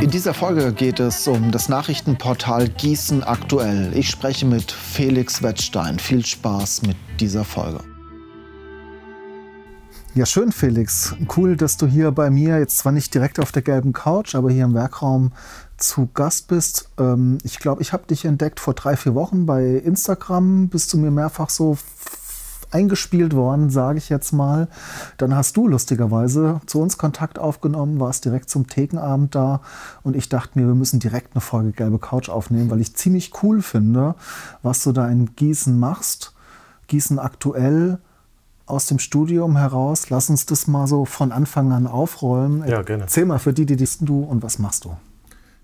In dieser Folge geht es um das Nachrichtenportal Gießen aktuell. Ich spreche mit Felix Wettstein. Viel Spaß mit dieser Folge. Ja, schön, Felix. Cool, dass du hier bei mir jetzt zwar nicht direkt auf der gelben Couch, aber hier im Werkraum zu Gast bist. Ähm, ich glaube, ich habe dich entdeckt vor drei, vier Wochen bei Instagram. Bist du mir mehrfach so eingespielt worden, sage ich jetzt mal. Dann hast du lustigerweise zu uns Kontakt aufgenommen, warst direkt zum Thekenabend da und ich dachte mir, wir müssen direkt eine Folge Gelbe Couch aufnehmen, weil ich ziemlich cool finde, was du da in Gießen machst. Gießen aktuell aus dem Studium heraus. Lass uns das mal so von Anfang an aufrollen. Ja, gerne. Erzähl mal für die, die bist du und was machst du?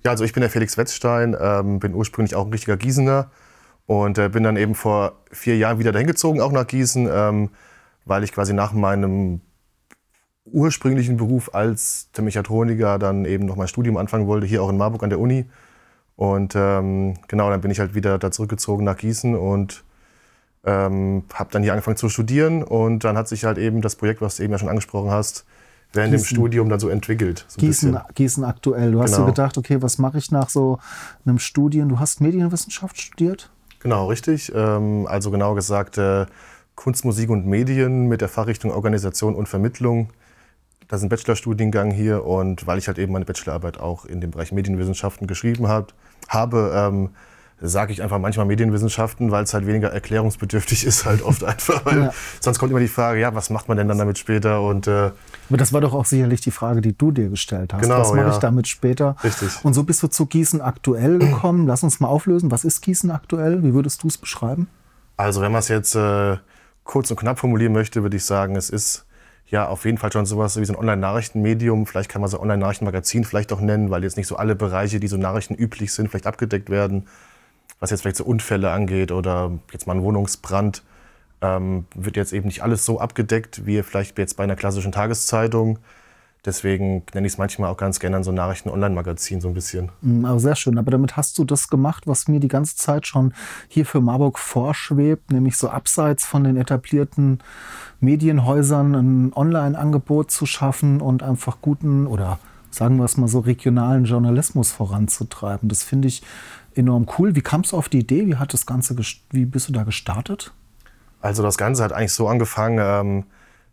Ja, also ich bin der Felix Wetzstein, ähm, bin ursprünglich auch ein richtiger Gießener und äh, bin dann eben vor vier Jahren wieder dahin gezogen, auch nach Gießen, ähm, weil ich quasi nach meinem ursprünglichen Beruf als Mechatroniker dann eben noch mein Studium anfangen wollte, hier auch in Marburg an der Uni. Und ähm, genau, dann bin ich halt wieder da zurückgezogen nach Gießen und ähm, habe dann hier angefangen zu studieren. Und dann hat sich halt eben das Projekt, was du eben ja schon angesprochen hast, während Gießen. dem Studium dann so entwickelt. So Gießen, Gießen aktuell. Du hast genau. dir gedacht, okay, was mache ich nach so einem Studium? Du hast Medienwissenschaft studiert? Genau, richtig. Ähm, also genau gesagt äh, Kunst, Musik und Medien mit der Fachrichtung Organisation und Vermittlung. Das ist ein Bachelorstudiengang hier und weil ich halt eben meine Bachelorarbeit auch in dem Bereich Medienwissenschaften geschrieben hab, habe, ähm, sage ich einfach manchmal Medienwissenschaften, weil es halt weniger erklärungsbedürftig ist, halt oft einfach. Weil ja. Sonst kommt immer die Frage, ja, was macht man denn dann damit später? Und, äh, Aber das war doch auch sicherlich die Frage, die du dir gestellt hast. Genau, was mache ja. ich damit später? Richtig. Und so bist du zu Gießen aktuell gekommen. Lass uns mal auflösen. Was ist Gießen aktuell? Wie würdest du es beschreiben? Also wenn man es jetzt äh, kurz und knapp formulieren möchte, würde ich sagen, es ist ja auf jeden Fall schon sowas wie so ein Online-Nachrichtenmedium. Vielleicht kann man so Online-Nachrichtenmagazin vielleicht auch nennen, weil jetzt nicht so alle Bereiche, die so Nachrichten üblich sind, vielleicht abgedeckt werden was jetzt vielleicht so Unfälle angeht oder jetzt mal ein Wohnungsbrand, ähm, wird jetzt eben nicht alles so abgedeckt wie vielleicht jetzt bei einer klassischen Tageszeitung. Deswegen nenne ich es manchmal auch ganz gerne so Nachrichten-Online-Magazin so ein bisschen. Mm, aber sehr schön. Aber damit hast du das gemacht, was mir die ganze Zeit schon hier für Marburg vorschwebt, nämlich so abseits von den etablierten Medienhäusern ein Online-Angebot zu schaffen und einfach guten oder sagen wir es mal so regionalen Journalismus voranzutreiben. Das finde ich enorm cool. Wie kamst du auf die Idee? Wie hat das Ganze, wie bist du da gestartet? Also das Ganze hat eigentlich so angefangen, ähm,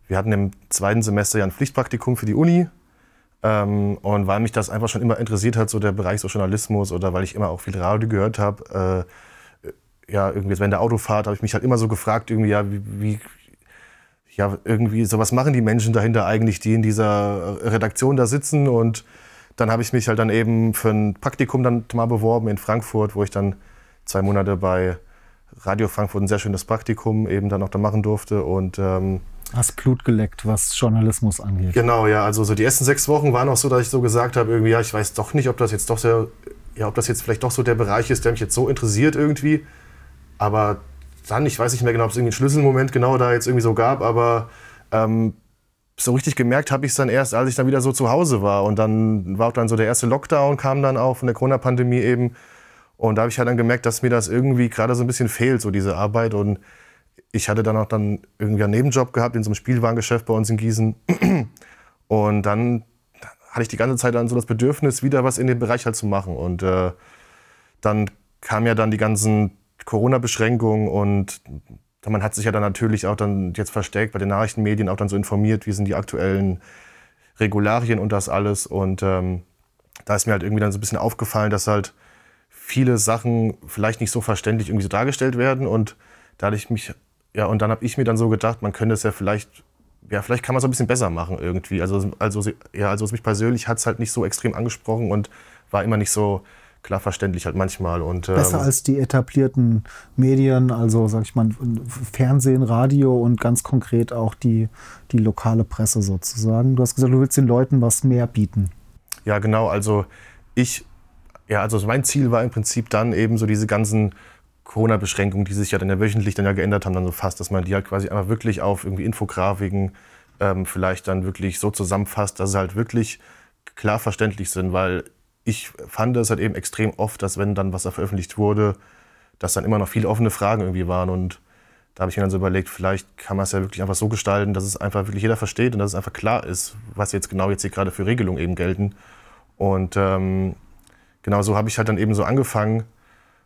wir hatten im zweiten Semester ja ein Pflichtpraktikum für die Uni. Ähm, und weil mich das einfach schon immer interessiert hat, so der Bereich so Journalismus oder weil ich immer auch viel Radio gehört habe, äh, ja, irgendwie während der Autofahrt habe ich mich halt immer so gefragt, irgendwie, ja, wie, wie ja, irgendwie, so was machen die Menschen dahinter eigentlich, die in dieser Redaktion da sitzen und dann habe ich mich halt dann eben für ein Praktikum dann mal beworben in Frankfurt, wo ich dann zwei Monate bei Radio Frankfurt ein sehr schönes Praktikum eben dann auch da machen durfte und ähm, Hast Blut geleckt, was Journalismus angeht. Genau, ja. Also so die ersten sechs Wochen waren auch so, dass ich so gesagt habe, irgendwie, ja, ich weiß doch nicht, ob das jetzt doch sehr, ja, ob das jetzt vielleicht doch so der Bereich ist, der mich jetzt so interessiert irgendwie. Aber dann, ich weiß nicht mehr genau, ob es irgendwie einen Schlüsselmoment genau da jetzt irgendwie so gab, aber ähm, so richtig gemerkt habe ich es dann erst, als ich dann wieder so zu Hause war. Und dann war auch dann so der erste Lockdown, kam dann auch von der Corona-Pandemie eben. Und da habe ich halt dann gemerkt, dass mir das irgendwie gerade so ein bisschen fehlt, so diese Arbeit. Und ich hatte dann auch dann irgendwie einen Nebenjob gehabt in so einem Spielwarengeschäft bei uns in Gießen. Und dann hatte ich die ganze Zeit dann so das Bedürfnis, wieder was in dem Bereich halt zu machen. Und äh, dann kamen ja dann die ganzen Corona-Beschränkungen und man hat sich ja dann natürlich auch dann jetzt verstärkt bei den Nachrichtenmedien auch dann so informiert, wie sind die aktuellen Regularien und das alles. Und ähm, da ist mir halt irgendwie dann so ein bisschen aufgefallen, dass halt viele Sachen vielleicht nicht so verständlich irgendwie so dargestellt werden. Und da hatte ich mich, ja, und dann habe ich mir dann so gedacht, man könnte es ja vielleicht, ja, vielleicht kann man es ein bisschen besser machen irgendwie. Also, also, ja, also mich persönlich hat es halt nicht so extrem angesprochen und war immer nicht so klar verständlich halt manchmal. Und, ähm, Besser als die etablierten Medien, also sag ich mal Fernsehen, Radio und ganz konkret auch die, die lokale Presse sozusagen. Du hast gesagt, du willst den Leuten was mehr bieten. Ja, genau. Also ich Ja, also mein Ziel war im Prinzip dann eben so diese ganzen Corona-Beschränkungen, die sich ja dann ja wöchentlich dann ja geändert haben, dann so fast, dass man die halt quasi einfach wirklich auf irgendwie Infografiken ähm, vielleicht dann wirklich so zusammenfasst, dass sie halt wirklich klar verständlich sind, weil ich fand es halt eben extrem oft, dass wenn dann was veröffentlicht wurde, dass dann immer noch viele offene Fragen irgendwie waren und da habe ich mir dann so überlegt, vielleicht kann man es ja wirklich einfach so gestalten, dass es einfach wirklich jeder versteht und dass es einfach klar ist, was jetzt genau jetzt hier gerade für Regelungen eben gelten. Und ähm, genau so habe ich halt dann eben so angefangen,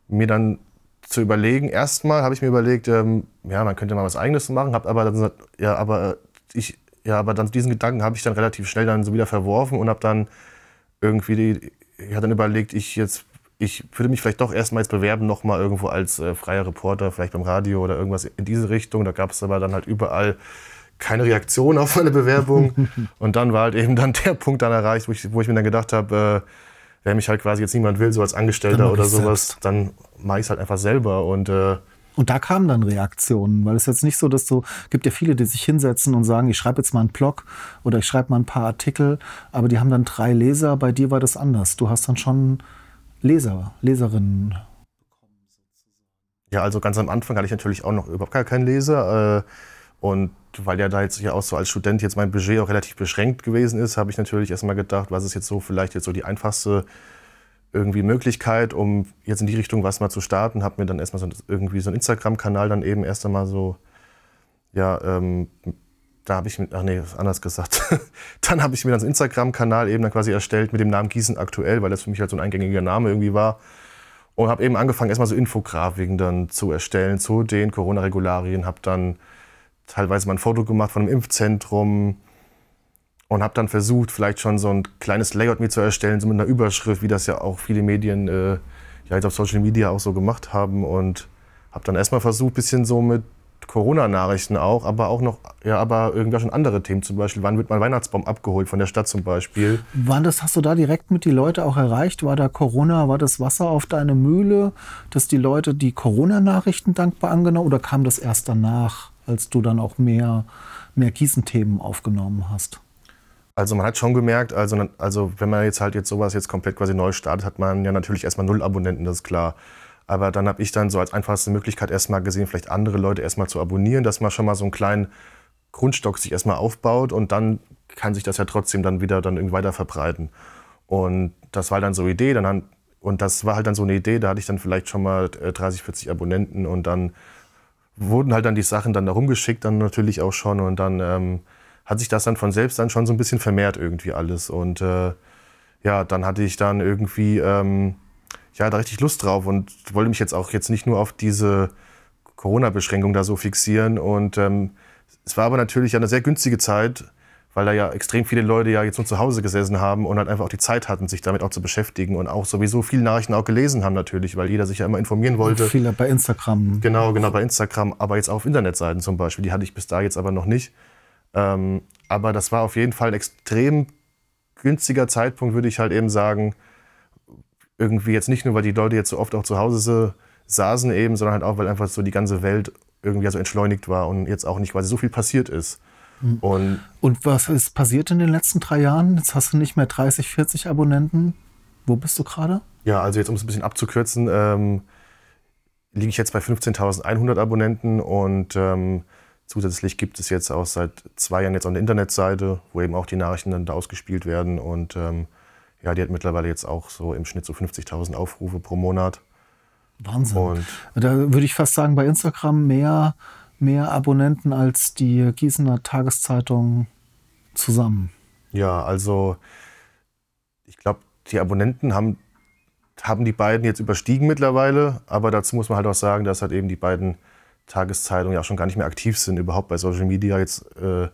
mir dann zu überlegen. Erstmal habe ich mir überlegt, ähm, ja, man könnte mal was Eigenes machen, habe aber dann ja, aber ich, ja, aber dann diesen Gedanken habe ich dann relativ schnell dann so wieder verworfen und habe dann irgendwie, die, ich habe dann überlegt, ich jetzt ich würde mich vielleicht doch erstmal jetzt bewerben, nochmal irgendwo als äh, freier Reporter, vielleicht beim Radio oder irgendwas in diese Richtung. Da gab es aber dann halt überall keine Reaktion auf meine Bewerbung. und dann war halt eben dann der Punkt dann erreicht, wo ich, wo ich mir dann gedacht habe, äh, wenn mich halt quasi jetzt niemand will, so als Angestellter oder sowas, selbst. dann mache ich es halt einfach selber. Und, äh, und da kamen dann Reaktionen, weil es jetzt nicht so, dass du, gibt ja viele, die sich hinsetzen und sagen, ich schreibe jetzt mal einen Blog oder ich schreibe mal ein paar Artikel, aber die haben dann drei Leser. Bei dir war das anders. Du hast dann schon Leser, Leserinnen? Ja, also ganz am Anfang hatte ich natürlich auch noch überhaupt gar keinen Leser. Äh, und weil ja da jetzt ja auch so als Student jetzt mein Budget auch relativ beschränkt gewesen ist, habe ich natürlich erstmal gedacht, was ist jetzt so vielleicht jetzt so die einfachste irgendwie Möglichkeit, um jetzt in die Richtung was mal zu starten. Habe mir dann erstmal so irgendwie so einen Instagram-Kanal dann eben erst einmal so, ja, ähm, da habe ich mir, ach nee, anders gesagt. dann habe ich mir dann so einen Instagram-Kanal eben dann quasi erstellt mit dem Namen Gießen aktuell, weil das für mich halt so ein eingängiger Name irgendwie war. Und habe eben angefangen, erstmal so Infografiken dann zu erstellen zu den Corona-Regularien. Habe dann teilweise mal ein Foto gemacht von einem Impfzentrum und habe dann versucht, vielleicht schon so ein kleines Layout mir zu erstellen, so mit einer Überschrift, wie das ja auch viele Medien äh, ja jetzt auf Social Media auch so gemacht haben. Und habe dann erstmal versucht, bisschen so mit Corona-Nachrichten auch, aber auch noch, ja, aber irgendwie schon andere Themen, zum Beispiel, wann wird mein Weihnachtsbaum abgeholt von der Stadt zum Beispiel. Wann das, hast du da direkt mit die Leute auch erreicht? War da Corona, war das Wasser auf deine Mühle, dass die Leute die Corona-Nachrichten dankbar angenommen oder kam das erst danach, als du dann auch mehr, mehr Gießenthemen aufgenommen hast? Also man hat schon gemerkt, also, also wenn man jetzt halt jetzt sowas jetzt komplett quasi neu startet, hat man ja natürlich erstmal null Abonnenten, das ist klar. Aber dann habe ich dann so als einfachste Möglichkeit erstmal gesehen, vielleicht andere Leute erstmal zu abonnieren, dass man schon mal so einen kleinen Grundstock sich erstmal aufbaut und dann kann sich das ja trotzdem dann wieder dann irgendwie weiter verbreiten. Und das war dann so eine Idee, dann, und das war halt dann so eine Idee, da hatte ich dann vielleicht schon mal 30, äh, 40 Abonnenten und dann wurden halt dann die Sachen dann da rumgeschickt, dann natürlich auch schon und dann ähm, hat sich das dann von selbst dann schon so ein bisschen vermehrt irgendwie alles und äh, ja, dann hatte ich dann irgendwie ähm, ja, da richtig Lust drauf und wollte mich jetzt auch jetzt nicht nur auf diese Corona-Beschränkung da so fixieren. Und ähm, es war aber natürlich eine sehr günstige Zeit, weil da ja extrem viele Leute ja jetzt nur zu Hause gesessen haben und halt einfach auch die Zeit hatten, sich damit auch zu beschäftigen und auch sowieso viele Nachrichten auch gelesen haben natürlich, weil jeder sich ja immer informieren wollte. Und viele bei Instagram. Genau, genau, bei Instagram, aber jetzt auch auf Internetseiten zum Beispiel. Die hatte ich bis da jetzt aber noch nicht. Ähm, aber das war auf jeden Fall ein extrem günstiger Zeitpunkt, würde ich halt eben sagen, irgendwie jetzt nicht nur, weil die Leute jetzt so oft auch zu Hause saßen eben, sondern halt auch, weil einfach so die ganze Welt irgendwie so entschleunigt war und jetzt auch nicht quasi so viel passiert ist. Mhm. Und, und was ist passiert in den letzten drei Jahren? Jetzt hast du nicht mehr 30, 40 Abonnenten. Wo bist du gerade? Ja, also jetzt um es ein bisschen abzukürzen, ähm, liege ich jetzt bei 15.100 Abonnenten und ähm, zusätzlich gibt es jetzt auch seit zwei Jahren jetzt auch eine Internetseite, wo eben auch die Nachrichten dann da ausgespielt werden und ähm, ja, die hat mittlerweile jetzt auch so im Schnitt so 50.000 Aufrufe pro Monat. Wahnsinn. Und da würde ich fast sagen, bei Instagram mehr, mehr Abonnenten als die Gießener Tageszeitung zusammen. Ja, also ich glaube, die Abonnenten haben, haben die beiden jetzt überstiegen mittlerweile, aber dazu muss man halt auch sagen, dass halt eben die beiden Tageszeitungen ja auch schon gar nicht mehr aktiv sind, überhaupt bei Social Media jetzt. Äh,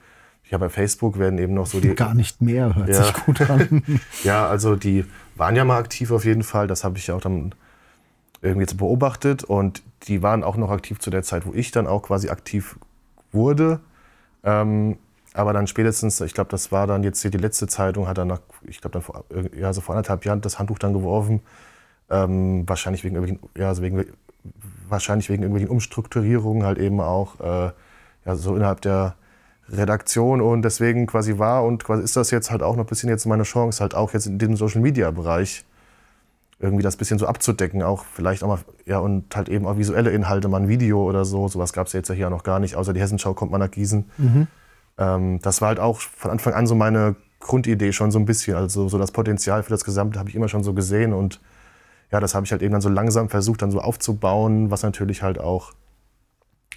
ja, bei Facebook werden eben noch so die. Gar nicht mehr, hört ja. sich gut an. ja, also die waren ja mal aktiv auf jeden Fall. Das habe ich ja auch dann irgendwie jetzt beobachtet. Und die waren auch noch aktiv zu der Zeit, wo ich dann auch quasi aktiv wurde. Ähm, aber dann spätestens, ich glaube, das war dann jetzt hier die letzte Zeitung, hat dann nach, ich glaube, dann vor, ja, so vor anderthalb Jahren das Handtuch dann geworfen. Ähm, wahrscheinlich wegen irgendwelchen, ja, also wegen, wahrscheinlich wegen irgendwelchen Umstrukturierungen halt eben auch, äh, ja, so innerhalb der Redaktion und deswegen quasi war und quasi ist das jetzt halt auch noch ein bisschen jetzt meine Chance, halt auch jetzt in dem Social Media Bereich irgendwie das bisschen so abzudecken, auch vielleicht auch mal, ja, und halt eben auch visuelle Inhalte, mal ein Video oder so. Sowas gab es jetzt ja hier noch gar nicht, außer die Hessenschau kommt mal nach Gießen. Mhm. Ähm, das war halt auch von Anfang an so meine Grundidee schon so ein bisschen. Also so das Potenzial für das Gesamte habe ich immer schon so gesehen und ja, das habe ich halt eben dann so langsam versucht, dann so aufzubauen, was natürlich halt auch,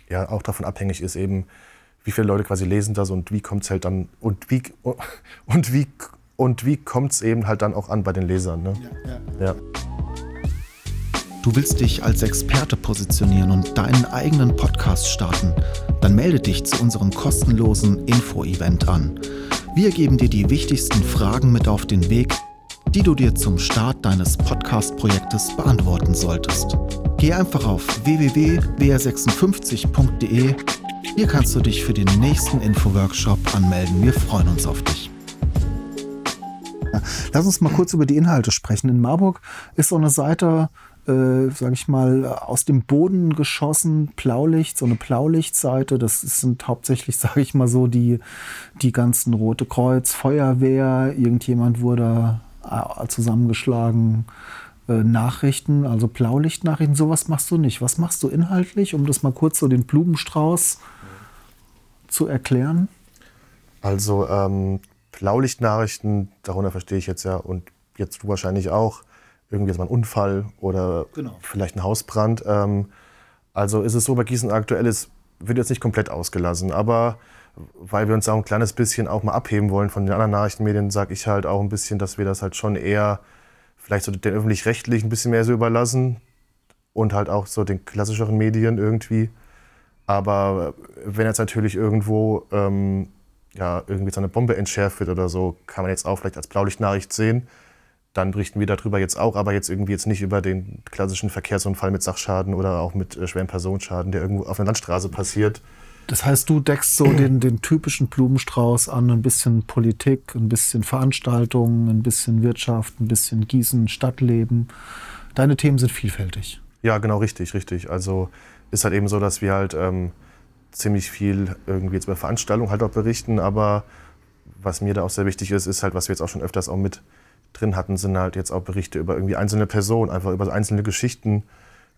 ja, auch davon abhängig ist, eben, wie viele Leute quasi lesen das und wie kommt es halt dann und wie und wie und wie kommt es eben halt dann auch an bei den Lesern. Ne? Ja, ja. Du willst dich als Experte positionieren und deinen eigenen Podcast starten? Dann melde dich zu unserem kostenlosen Info-Event an. Wir geben dir die wichtigsten Fragen mit auf den Weg, die du dir zum Start deines Podcast-Projektes beantworten solltest. Geh einfach auf www.wr56.de. Hier kannst du dich für den nächsten Info-Workshop anmelden. Wir freuen uns auf dich. Lass uns mal kurz über die Inhalte sprechen. In Marburg ist so eine Seite, äh, sage ich mal, aus dem Boden geschossen, Blaulicht, so eine Blaulichtseite. Das sind hauptsächlich, sage ich mal so, die, die ganzen Rote Kreuz, Feuerwehr, irgendjemand wurde zusammengeschlagen. Äh, Nachrichten, also Blaulichtnachrichten, sowas machst du nicht. Was machst du inhaltlich, um das mal kurz so den Blumenstrauß zu erklären? Also ähm, Blaulichtnachrichten, darunter verstehe ich jetzt ja und jetzt du wahrscheinlich auch, irgendwie jetzt mal ein Unfall oder genau. vielleicht ein Hausbrand. Ähm, also ist es so, bei Gießen aktuell ist, wird jetzt nicht komplett ausgelassen, aber weil wir uns auch ein kleines bisschen auch mal abheben wollen von den anderen Nachrichtenmedien, sage ich halt auch ein bisschen, dass wir das halt schon eher vielleicht so den öffentlich-rechtlichen ein bisschen mehr so überlassen und halt auch so den klassischeren Medien irgendwie. Aber wenn jetzt natürlich irgendwo ähm, ja, irgendwie so eine Bombe entschärft wird oder so, kann man jetzt auch vielleicht als Blaulichtnachricht sehen dann berichten wir darüber jetzt auch, aber jetzt irgendwie jetzt nicht über den klassischen Verkehrsunfall mit Sachschaden oder auch mit äh, schweren Personenschaden, der irgendwo auf einer Landstraße passiert. Das heißt, du deckst so den, den typischen Blumenstrauß an, ein bisschen Politik, ein bisschen Veranstaltungen, ein bisschen Wirtschaft, ein bisschen Gießen, Stadtleben. Deine Themen sind vielfältig. Ja, genau, richtig, richtig. Also ist halt eben so, dass wir halt ähm, ziemlich viel irgendwie jetzt über Veranstaltungen halt auch berichten, aber was mir da auch sehr wichtig ist, ist halt, was wir jetzt auch schon öfters auch mit drin hatten, sind halt jetzt auch Berichte über irgendwie einzelne Personen, einfach über einzelne Geschichten.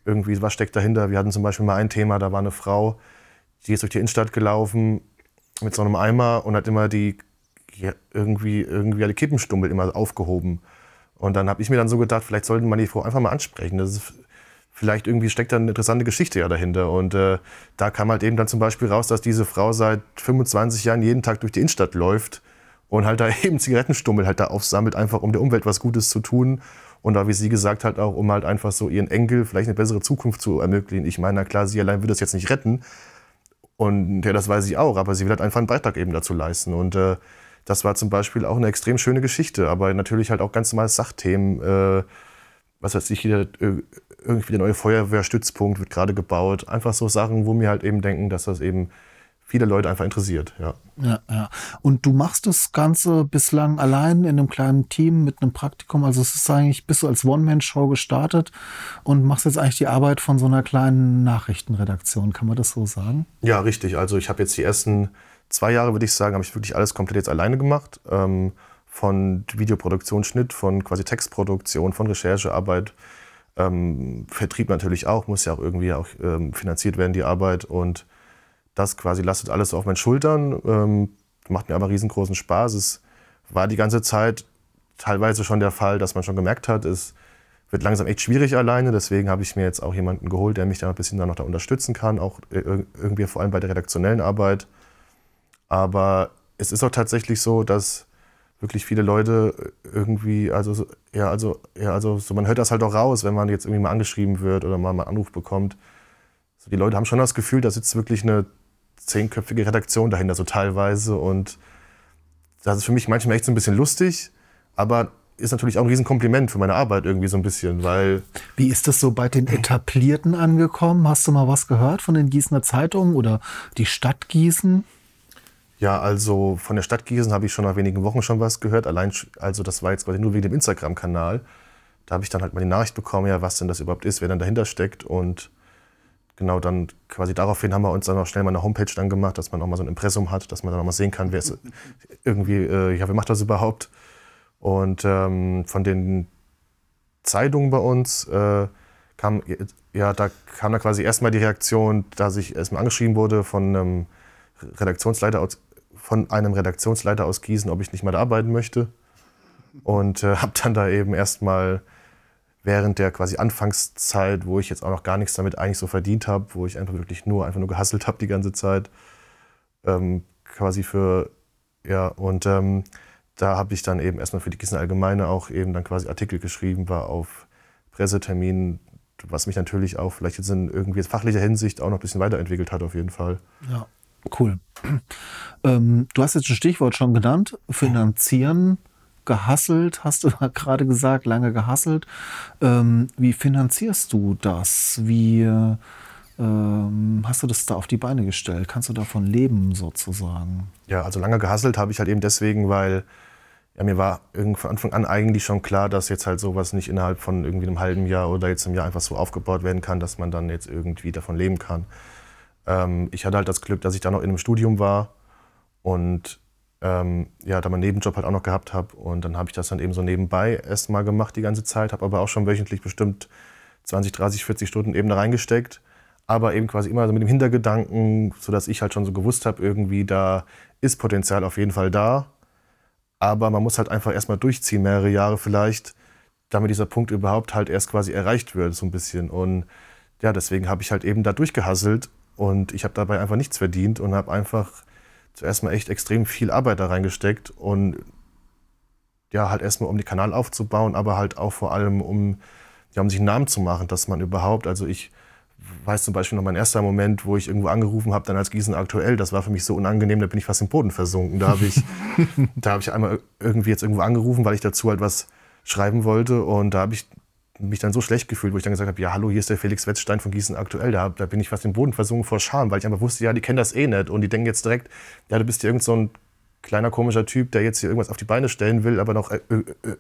Irgendwie, was steckt dahinter? Wir hatten zum Beispiel mal ein Thema, da war eine Frau, die ist durch die Innenstadt gelaufen mit so einem Eimer und hat immer die ja, irgendwie, irgendwie alle Kippenstummel immer aufgehoben. Und dann habe ich mir dann so gedacht, vielleicht sollten man die Frau einfach mal ansprechen. Das ist, vielleicht irgendwie steckt da eine interessante Geschichte ja dahinter. Und äh, da kam halt eben dann zum Beispiel raus, dass diese Frau seit 25 Jahren jeden Tag durch die Innenstadt läuft und halt da eben Zigarettenstummel halt da aufsammelt, einfach um der Umwelt was Gutes zu tun. Und da, wie sie gesagt hat, auch um halt einfach so ihren Enkel vielleicht eine bessere Zukunft zu ermöglichen. Ich meine, na klar, sie allein wird das jetzt nicht retten. Und ja, das weiß ich auch, aber sie will halt einfach einen Beitrag eben dazu leisten. Und äh, das war zum Beispiel auch eine extrem schöne Geschichte, aber natürlich halt auch ganz normale Sachthemen. Äh, was weiß ich, äh, irgendwie der neue Feuerwehrstützpunkt wird gerade gebaut. Einfach so Sachen, wo mir halt eben denken, dass das eben viele Leute einfach interessiert. Ja. Ja, ja. Und du machst das Ganze bislang allein in einem kleinen Team mit einem Praktikum. Also es ist eigentlich, bist du als One-Man-Show gestartet und machst jetzt eigentlich die Arbeit von so einer kleinen Nachrichtenredaktion. Kann man das so sagen? Ja, richtig. Also ich habe jetzt die ersten zwei Jahre, würde ich sagen, habe ich wirklich alles komplett jetzt alleine gemacht. Ähm, von Videoproduktion, Schnitt, von quasi Textproduktion, von Recherchearbeit. Ähm, Vertrieb natürlich auch, muss ja auch irgendwie auch ähm, finanziert werden, die Arbeit. Und das quasi lastet alles auf meinen Schultern. Ähm, macht mir aber riesengroßen Spaß. Es war die ganze Zeit teilweise schon der Fall, dass man schon gemerkt hat, es wird langsam echt schwierig alleine. Deswegen habe ich mir jetzt auch jemanden geholt, der mich da ein bisschen dann noch da unterstützen kann, auch irgendwie vor allem bei der redaktionellen Arbeit. Aber es ist auch tatsächlich so, dass wirklich viele Leute irgendwie, also ja, also, ja, also so, man hört das halt auch raus, wenn man jetzt irgendwie mal angeschrieben wird oder mal einen Anruf bekommt. So, die Leute haben schon das Gefühl, da sitzt wirklich eine zehnköpfige Redaktion dahinter, so teilweise. Und das ist für mich manchmal echt so ein bisschen lustig, aber ist natürlich auch ein Riesenkompliment für meine Arbeit irgendwie so ein bisschen, weil... Wie ist das so bei den Etablierten angekommen? Hast du mal was gehört von den Gießener Zeitungen oder die Stadt Gießen? Ja, also von der Stadt Gießen habe ich schon nach wenigen Wochen schon was gehört. Allein, also das war jetzt quasi nur wegen dem Instagram-Kanal. Da habe ich dann halt mal die Nachricht bekommen, ja, was denn das überhaupt ist, wer dann dahinter steckt und genau dann quasi daraufhin haben wir uns dann auch schnell mal eine Homepage dann gemacht, dass man auch mal so ein Impressum hat, dass man dann auch mal sehen kann, wer ist irgendwie, äh, ja, wer macht das überhaupt? Und ähm, von den Zeitung bei uns. Äh, kam, ja, da kam dann quasi erstmal die Reaktion, dass ich erstmal angeschrieben wurde von einem Redaktionsleiter aus, von einem Redaktionsleiter aus Gießen, ob ich nicht mal da arbeiten möchte. Und äh, habe dann da eben erstmal während der quasi Anfangszeit, wo ich jetzt auch noch gar nichts damit eigentlich so verdient habe, wo ich einfach wirklich nur einfach nur gehasselt habe die ganze Zeit, ähm, quasi für ja und ähm, da habe ich dann eben erstmal für die Gießen Allgemeine auch eben dann quasi Artikel geschrieben, war auf Presseterminen, was mich natürlich auch vielleicht jetzt in irgendwie fachlicher Hinsicht auch noch ein bisschen weiterentwickelt hat auf jeden Fall. Ja, cool. Ähm, du hast jetzt ein Stichwort schon genannt, finanzieren gehasselt, hast du gerade gesagt, lange gehasselt. Ähm, wie finanzierst du das? Wie ähm, hast du das da auf die Beine gestellt? Kannst du davon leben sozusagen? Ja, also lange gehasselt habe ich halt eben deswegen, weil ja, mir war von Anfang an eigentlich schon klar, dass jetzt halt sowas nicht innerhalb von irgendwie einem halben Jahr oder jetzt im Jahr einfach so aufgebaut werden kann, dass man dann jetzt irgendwie davon leben kann. Ähm, ich hatte halt das Glück, dass ich da noch in einem Studium war und ähm, ja, da meinen Nebenjob halt auch noch gehabt habe. Und dann habe ich das dann eben so nebenbei erstmal gemacht die ganze Zeit, habe aber auch schon wöchentlich bestimmt 20, 30, 40 Stunden eben da reingesteckt. Aber eben quasi immer so mit dem Hintergedanken, sodass ich halt schon so gewusst habe, irgendwie da ist Potenzial auf jeden Fall da. Aber man muss halt einfach erstmal durchziehen, mehrere Jahre vielleicht, damit dieser Punkt überhaupt halt erst quasi erreicht wird, so ein bisschen. Und ja, deswegen habe ich halt eben da durchgehasselt und ich habe dabei einfach nichts verdient und habe einfach zuerst mal echt extrem viel Arbeit da reingesteckt und ja, halt erstmal um den Kanal aufzubauen, aber halt auch vor allem um, ja, um sich einen Namen zu machen, dass man überhaupt, also ich weiß zum Beispiel noch mein erster Moment, wo ich irgendwo angerufen habe, dann als Gießen aktuell, das war für mich so unangenehm, da bin ich fast im Boden versunken. Da habe ich, da hab ich einmal irgendwie jetzt irgendwo angerufen, weil ich dazu halt was schreiben wollte und da habe ich mich dann so schlecht gefühlt, wo ich dann gesagt habe, ja, hallo, hier ist der Felix Wetzstein von Gießen aktuell. Da, da bin ich fast im Boden versunken vor Scham, weil ich einfach wusste, ja, die kennen das eh nicht. Und die denken jetzt direkt, ja, du bist ja irgend so ein kleiner komischer Typ, der jetzt hier irgendwas auf die Beine stellen will, aber noch äh, äh, äh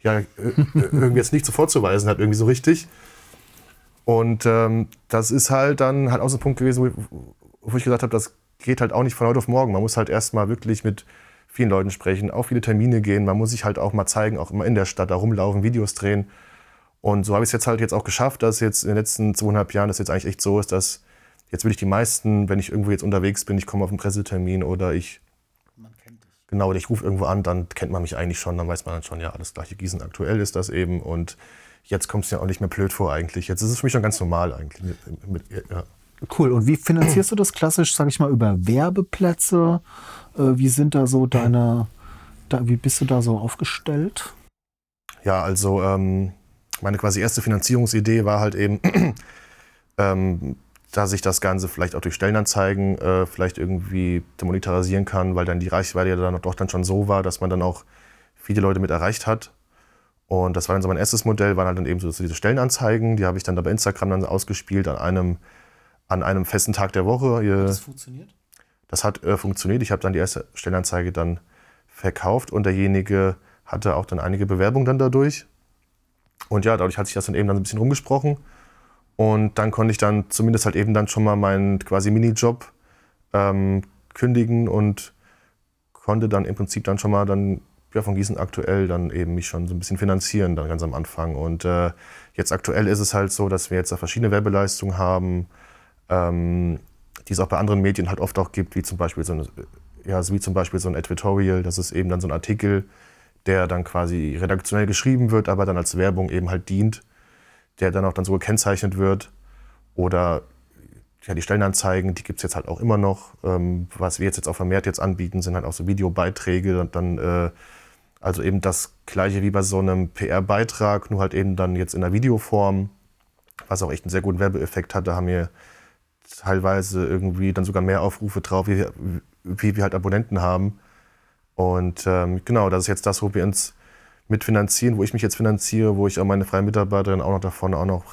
ja, äh, äh, irgendwie jetzt nicht so vorzuweisen hat, irgendwie so richtig. Und ähm, das ist halt dann halt auch so ein Punkt gewesen, wo, wo ich gesagt habe, das geht halt auch nicht von heute auf morgen. Man muss halt erstmal wirklich mit vielen Leuten sprechen, auch viele Termine gehen. Man muss sich halt auch mal zeigen, auch immer in der Stadt da rumlaufen, Videos drehen. Und so habe ich es jetzt halt jetzt auch geschafft, dass jetzt in den letzten zweieinhalb Jahren das jetzt eigentlich echt so ist, dass jetzt will ich die meisten, wenn ich irgendwo jetzt unterwegs bin, ich komme auf einen Pressetermin oder ich man kennt dich. Genau, oder ich rufe irgendwo an, dann kennt man mich eigentlich schon, dann weiß man dann schon, ja, alles gleiche Gießen aktuell ist das eben und jetzt kommt es ja auch nicht mehr blöd vor eigentlich. Jetzt ist es für mich schon ganz normal eigentlich. Mit, mit, ja. Cool. Und wie finanzierst du das klassisch, sage ich mal, über Werbeplätze? Äh, wie sind da so deine, da, wie bist du da so aufgestellt? Ja, also ähm, meine quasi erste Finanzierungsidee war halt eben, ähm, dass ich das Ganze vielleicht auch durch Stellenanzeigen äh, vielleicht irgendwie monetarisieren kann, weil dann die Reichweite ja dann doch dann schon so war, dass man dann auch viele Leute mit erreicht hat. Und das war dann so mein erstes Modell, waren halt dann eben so diese Stellenanzeigen, die habe ich dann da bei Instagram dann ausgespielt an einem, an einem festen Tag der Woche. Hat das funktioniert? Das hat äh, funktioniert. Ich habe dann die erste Stellenanzeige dann verkauft und derjenige hatte auch dann einige Bewerbungen dann dadurch. Und ja, dadurch hat sich das dann eben dann ein bisschen rumgesprochen. Und dann konnte ich dann zumindest halt eben dann schon mal meinen quasi Minijob ähm, kündigen und konnte dann im Prinzip dann schon mal dann ja, von Gießen aktuell dann eben mich schon so ein bisschen finanzieren, dann ganz am Anfang. Und äh, jetzt aktuell ist es halt so, dass wir jetzt da verschiedene Werbeleistungen haben, ähm, die es auch bei anderen Medien halt oft auch gibt, wie zum Beispiel so, eine, ja, wie zum Beispiel so ein Editorial, das ist eben dann so ein Artikel, der dann quasi redaktionell geschrieben wird, aber dann als Werbung eben halt dient, der dann auch dann so gekennzeichnet wird. Oder ja, die Stellenanzeigen, die gibt es jetzt halt auch immer noch. Ähm, was wir jetzt, jetzt auch vermehrt jetzt anbieten, sind halt auch so Videobeiträge und dann äh, also eben das gleiche wie bei so einem PR-Beitrag, nur halt eben dann jetzt in der Videoform, was auch echt einen sehr guten Werbeeffekt hat. Da haben wir teilweise irgendwie dann sogar mehr Aufrufe drauf, wie, wie wir halt Abonnenten haben. Und ähm, genau, das ist jetzt das, wo wir uns mitfinanzieren, wo ich mich jetzt finanziere, wo ich auch meine freien Mitarbeiterin auch noch davon auch noch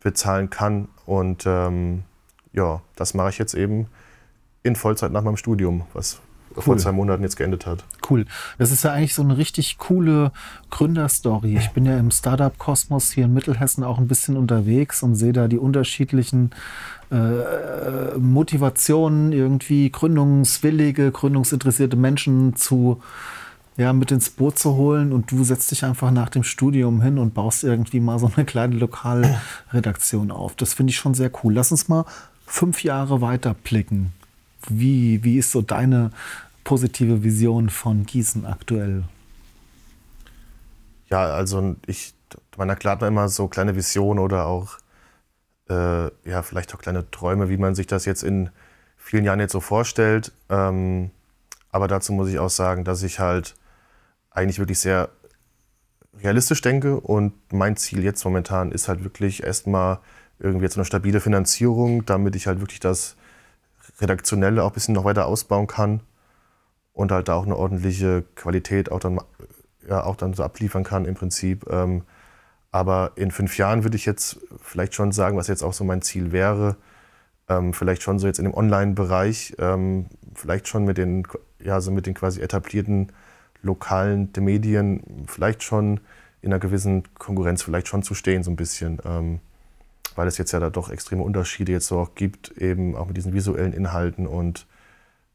bezahlen kann. Und ähm, ja, das mache ich jetzt eben in Vollzeit nach meinem Studium, was cool. vor zwei Monaten jetzt geendet hat. Cool. Das ist ja eigentlich so eine richtig coole Gründerstory. Ich bin ja im Startup-Kosmos hier in Mittelhessen auch ein bisschen unterwegs und sehe da die unterschiedlichen äh, Motivationen, irgendwie gründungswillige, gründungsinteressierte Menschen zu ja, mit ins Boot zu holen und du setzt dich einfach nach dem Studium hin und baust irgendwie mal so eine kleine Lokalredaktion auf. Das finde ich schon sehr cool. Lass uns mal fünf Jahre weiter blicken. Wie, wie ist so deine positive Vision von Gießen aktuell? Ja, also ich, man hat man immer so kleine Visionen oder auch äh, ja, vielleicht auch kleine Träume, wie man sich das jetzt in vielen Jahren jetzt so vorstellt. Ähm, aber dazu muss ich auch sagen, dass ich halt eigentlich wirklich sehr realistisch denke und mein Ziel jetzt momentan ist halt wirklich erstmal irgendwie jetzt eine stabile Finanzierung, damit ich halt wirklich das Redaktionelle auch ein bisschen noch weiter ausbauen kann und halt da auch eine ordentliche Qualität auch dann, ja, auch dann so abliefern kann im Prinzip. Ähm, aber in fünf Jahren würde ich jetzt vielleicht schon sagen, was jetzt auch so mein Ziel wäre, ähm, vielleicht schon so jetzt in dem Online-Bereich, ähm, vielleicht schon mit den, ja, so mit den quasi etablierten lokalen Medien, vielleicht schon in einer gewissen Konkurrenz vielleicht schon zu stehen, so ein bisschen. Weil es jetzt ja da doch extreme Unterschiede jetzt so auch gibt, eben auch mit diesen visuellen Inhalten. Und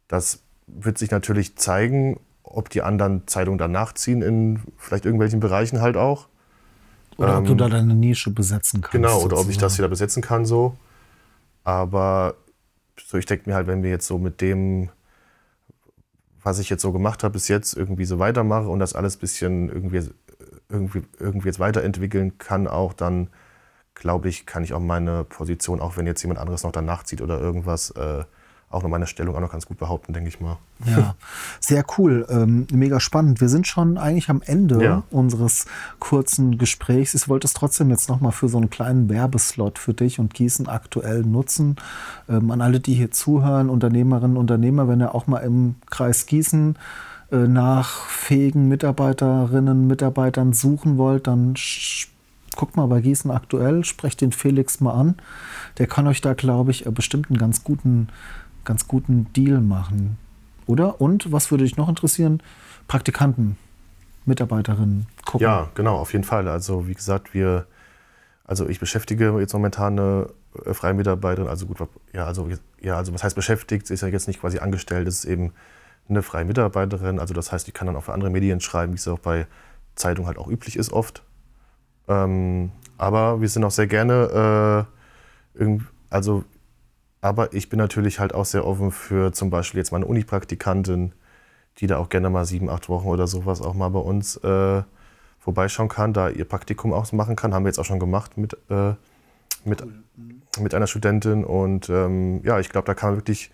das wird sich natürlich zeigen, ob die anderen Zeitungen dann nachziehen in vielleicht irgendwelchen Bereichen halt auch. Oder ähm, ob du ähm, da deine Nische besetzen kannst. Genau, oder sozusagen. ob ich das wieder besetzen kann so. Aber so, ich denke mir halt, wenn wir jetzt so mit dem, was ich jetzt so gemacht habe bis jetzt, irgendwie so weitermache und das alles ein bisschen irgendwie, irgendwie, irgendwie jetzt weiterentwickeln kann, auch dann glaube ich, kann ich auch meine Position, auch wenn jetzt jemand anderes noch danach zieht oder irgendwas, äh, auch noch meine Stellung auch noch ganz gut behaupten, denke ich mal. Ja, sehr cool, ähm, mega spannend. Wir sind schon eigentlich am Ende ja. unseres kurzen Gesprächs. Ich wollte es trotzdem jetzt noch mal für so einen kleinen Werbeslot für dich und Gießen aktuell nutzen. Ähm, an alle, die hier zuhören, Unternehmerinnen, Unternehmer, wenn ihr auch mal im Kreis Gießen äh, nach fähigen Mitarbeiterinnen, Mitarbeitern suchen wollt, dann guckt mal bei Gießen aktuell, sprecht den Felix mal an. Der kann euch da, glaube ich, bestimmt einen ganz guten ganz guten Deal machen. Oder? Und was würde dich noch interessieren? Praktikanten, Mitarbeiterinnen gucken. Ja, genau, auf jeden Fall. Also wie gesagt, wir, also ich beschäftige jetzt momentan eine äh, freie Mitarbeiterin, also gut, ja, also, ja, also was heißt beschäftigt, sie ist ja jetzt nicht quasi angestellt, es ist eben eine freie Mitarbeiterin, also das heißt, die kann dann auch für andere Medien schreiben, wie es auch bei Zeitungen halt auch üblich ist oft. Ähm, aber wir sind auch sehr gerne, äh, also aber ich bin natürlich halt auch sehr offen für zum Beispiel jetzt meine Uni-Praktikantin, die da auch gerne mal sieben, acht Wochen oder sowas auch mal bei uns äh, vorbeischauen kann, da ihr Praktikum auch machen kann. Haben wir jetzt auch schon gemacht mit, äh, mit, mit einer Studentin. Und ähm, ja, ich glaube, da kann man wirklich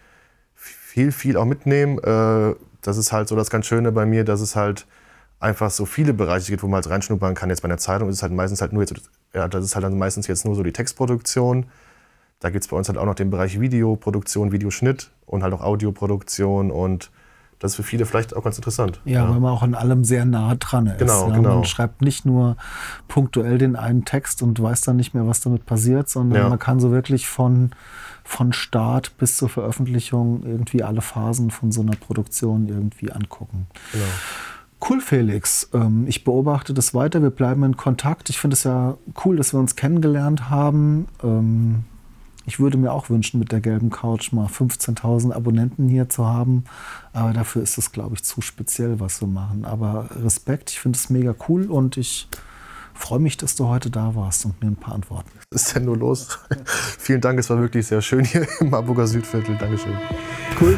viel, viel auch mitnehmen. Äh, das ist halt so das ganz Schöne bei mir, dass es halt einfach so viele Bereiche gibt, wo man halt reinschnuppern kann. Jetzt bei einer Zeitung ist es halt meistens halt nur jetzt, ja, das ist halt dann meistens jetzt nur so die Textproduktion. Da gibt es bei uns halt auch noch den Bereich Videoproduktion, Videoschnitt und halt auch Audioproduktion und das ist für viele vielleicht auch ganz interessant. Ja, ja. weil man auch an allem sehr nah dran ist. Genau, ja, genau. Man schreibt nicht nur punktuell den einen Text und weiß dann nicht mehr, was damit passiert, sondern ja. man kann so wirklich von, von Start bis zur Veröffentlichung irgendwie alle Phasen von so einer Produktion irgendwie angucken. Genau. Cool, Felix. Ähm, ich beobachte das weiter. Wir bleiben in Kontakt. Ich finde es ja cool, dass wir uns kennengelernt haben. Ähm, ich würde mir auch wünschen, mit der gelben Couch mal 15.000 Abonnenten hier zu haben. Aber dafür ist es, glaube ich, zu speziell, was wir machen. Aber Respekt, ich finde es mega cool und ich freue mich, dass du heute da warst und mir ein paar Antworten. Was ist denn nur los? Vielen Dank, es war wirklich sehr schön hier im Marburger Südviertel. Dankeschön. Cool.